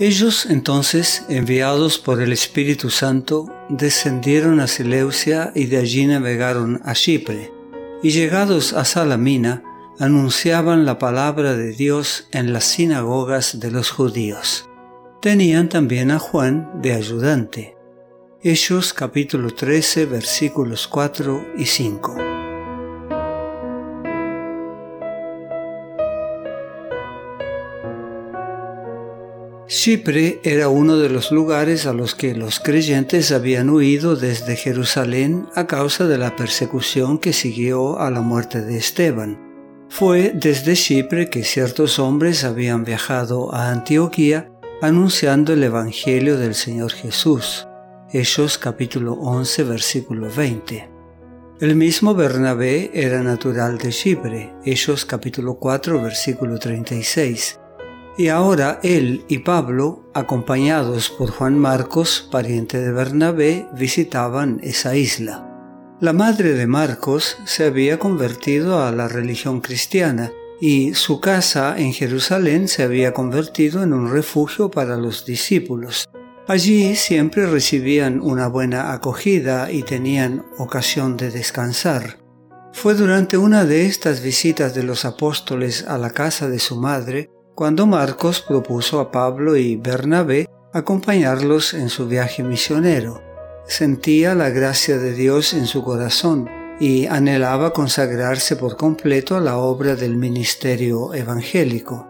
Ellos entonces, enviados por el Espíritu Santo, descendieron a Seleucia y de allí navegaron a Chipre, y llegados a Salamina, anunciaban la palabra de Dios en las sinagogas de los judíos. Tenían también a Juan de ayudante. Hechos capítulo 13 versículos 4 y 5. Chipre era uno de los lugares a los que los creyentes habían huido desde Jerusalén a causa de la persecución que siguió a la muerte de Esteban. Fue desde Chipre que ciertos hombres habían viajado a Antioquía anunciando el Evangelio del Señor Jesús. Hechos capítulo 11 versículo 20. El mismo Bernabé era natural de Chipre. Hechos capítulo 4 versículo 36 y ahora él y Pablo, acompañados por Juan Marcos, pariente de Bernabé, visitaban esa isla. La madre de Marcos se había convertido a la religión cristiana y su casa en Jerusalén se había convertido en un refugio para los discípulos. Allí siempre recibían una buena acogida y tenían ocasión de descansar. Fue durante una de estas visitas de los apóstoles a la casa de su madre cuando Marcos propuso a Pablo y Bernabé acompañarlos en su viaje misionero. Sentía la gracia de Dios en su corazón y anhelaba consagrarse por completo a la obra del ministerio evangélico.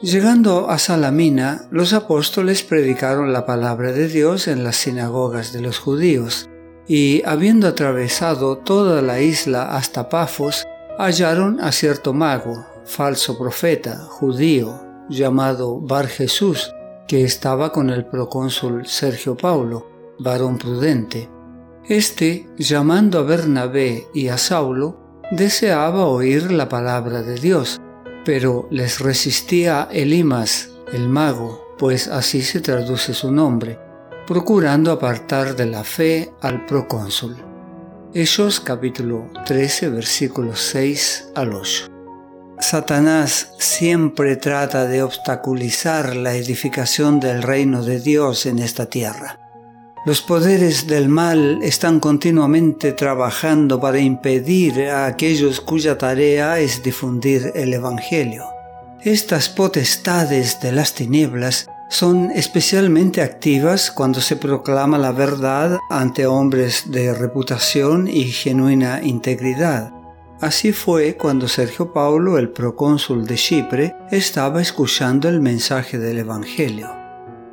Llegando a Salamina, los apóstoles predicaron la palabra de Dios en las sinagogas de los judíos, y habiendo atravesado toda la isla hasta Pafos, hallaron a cierto mago, falso profeta judío llamado Bar Jesús, que estaba con el procónsul Sergio Paulo, varón prudente. Este, llamando a Bernabé y a Saulo, deseaba oír la palabra de Dios, pero les resistía Elimas, el mago, pues así se traduce su nombre, procurando apartar de la fe al procónsul. Hechos capítulo 13 versículos 6 al 8. Satanás siempre trata de obstaculizar la edificación del reino de Dios en esta tierra. Los poderes del mal están continuamente trabajando para impedir a aquellos cuya tarea es difundir el Evangelio. Estas potestades de las tinieblas son especialmente activas cuando se proclama la verdad ante hombres de reputación y genuina integridad Así fue cuando Sergio Paulo, el procónsul de Chipre, estaba escuchando el mensaje del Evangelio.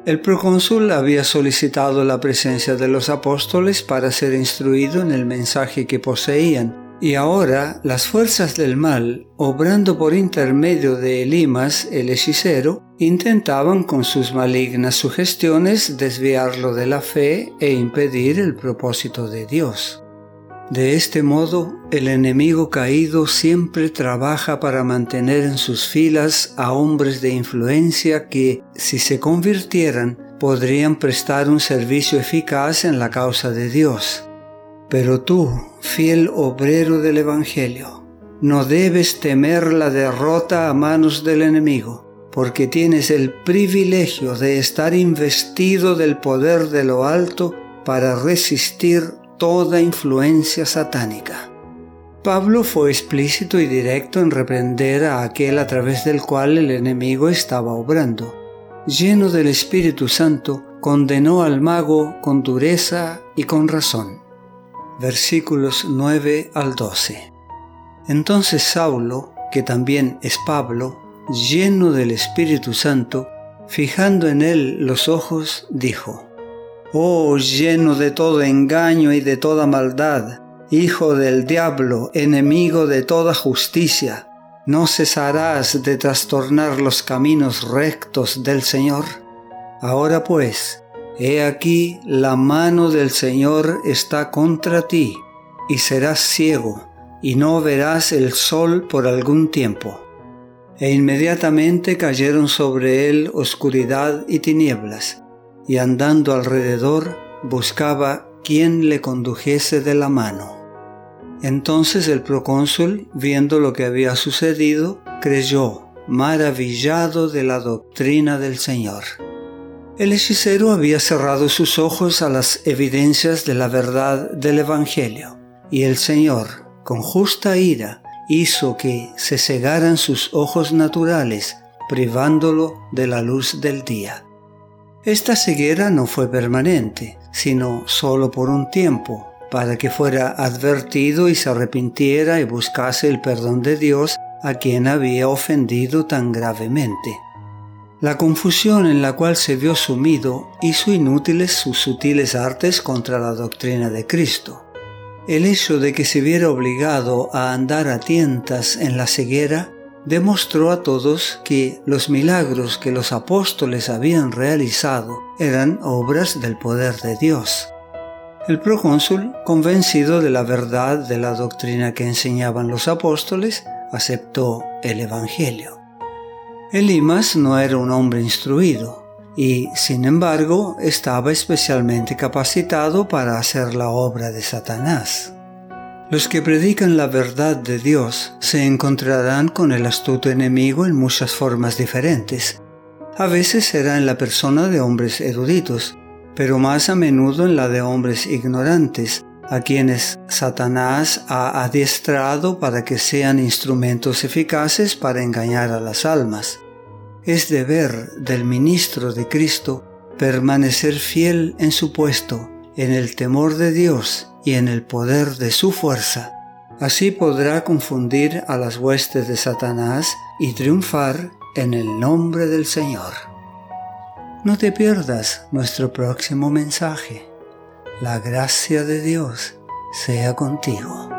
El procónsul había solicitado la presencia de los apóstoles para ser instruido en el mensaje que poseían, y ahora las fuerzas del mal, obrando por intermedio de Elimas, el hechicero, intentaban con sus malignas sugestiones desviarlo de la fe e impedir el propósito de Dios. De este modo, el enemigo caído siempre trabaja para mantener en sus filas a hombres de influencia que, si se convirtieran, podrían prestar un servicio eficaz en la causa de Dios. Pero tú, fiel obrero del Evangelio, no debes temer la derrota a manos del enemigo, porque tienes el privilegio de estar investido del poder de lo alto para resistir toda influencia satánica. Pablo fue explícito y directo en reprender a aquel a través del cual el enemigo estaba obrando. Lleno del Espíritu Santo, condenó al mago con dureza y con razón. Versículos 9 al 12. Entonces Saulo, que también es Pablo, lleno del Espíritu Santo, fijando en él los ojos, dijo, Oh, lleno de todo engaño y de toda maldad, hijo del diablo, enemigo de toda justicia, ¿no cesarás de trastornar los caminos rectos del Señor? Ahora pues, he aquí la mano del Señor está contra ti, y serás ciego, y no verás el sol por algún tiempo. E inmediatamente cayeron sobre él oscuridad y tinieblas, y andando alrededor buscaba quien le condujese de la mano. Entonces el procónsul, viendo lo que había sucedido, creyó, maravillado de la doctrina del Señor. El hechicero había cerrado sus ojos a las evidencias de la verdad del Evangelio, y el Señor, con justa ira, hizo que se cegaran sus ojos naturales, privándolo de la luz del día. Esta ceguera no fue permanente, sino solo por un tiempo, para que fuera advertido y se arrepintiera y buscase el perdón de Dios a quien había ofendido tan gravemente. La confusión en la cual se vio sumido hizo inútiles sus sutiles artes contra la doctrina de Cristo. El hecho de que se viera obligado a andar a tientas en la ceguera demostró a todos que los milagros que los apóstoles habían realizado eran obras del poder de Dios. El procónsul, convencido de la verdad de la doctrina que enseñaban los apóstoles, aceptó el Evangelio. Elimas no era un hombre instruido y, sin embargo, estaba especialmente capacitado para hacer la obra de Satanás. Los que predican la verdad de Dios se encontrarán con el astuto enemigo en muchas formas diferentes. A veces será en la persona de hombres eruditos, pero más a menudo en la de hombres ignorantes, a quienes Satanás ha adiestrado para que sean instrumentos eficaces para engañar a las almas es deber del ministro de Cristo permanecer fiel en su puesto, en el temor de Dios y en el poder de su fuerza. Así podrá confundir a las huestes de Satanás y triunfar en el nombre del Señor. No te pierdas nuestro próximo mensaje. La gracia de Dios sea contigo.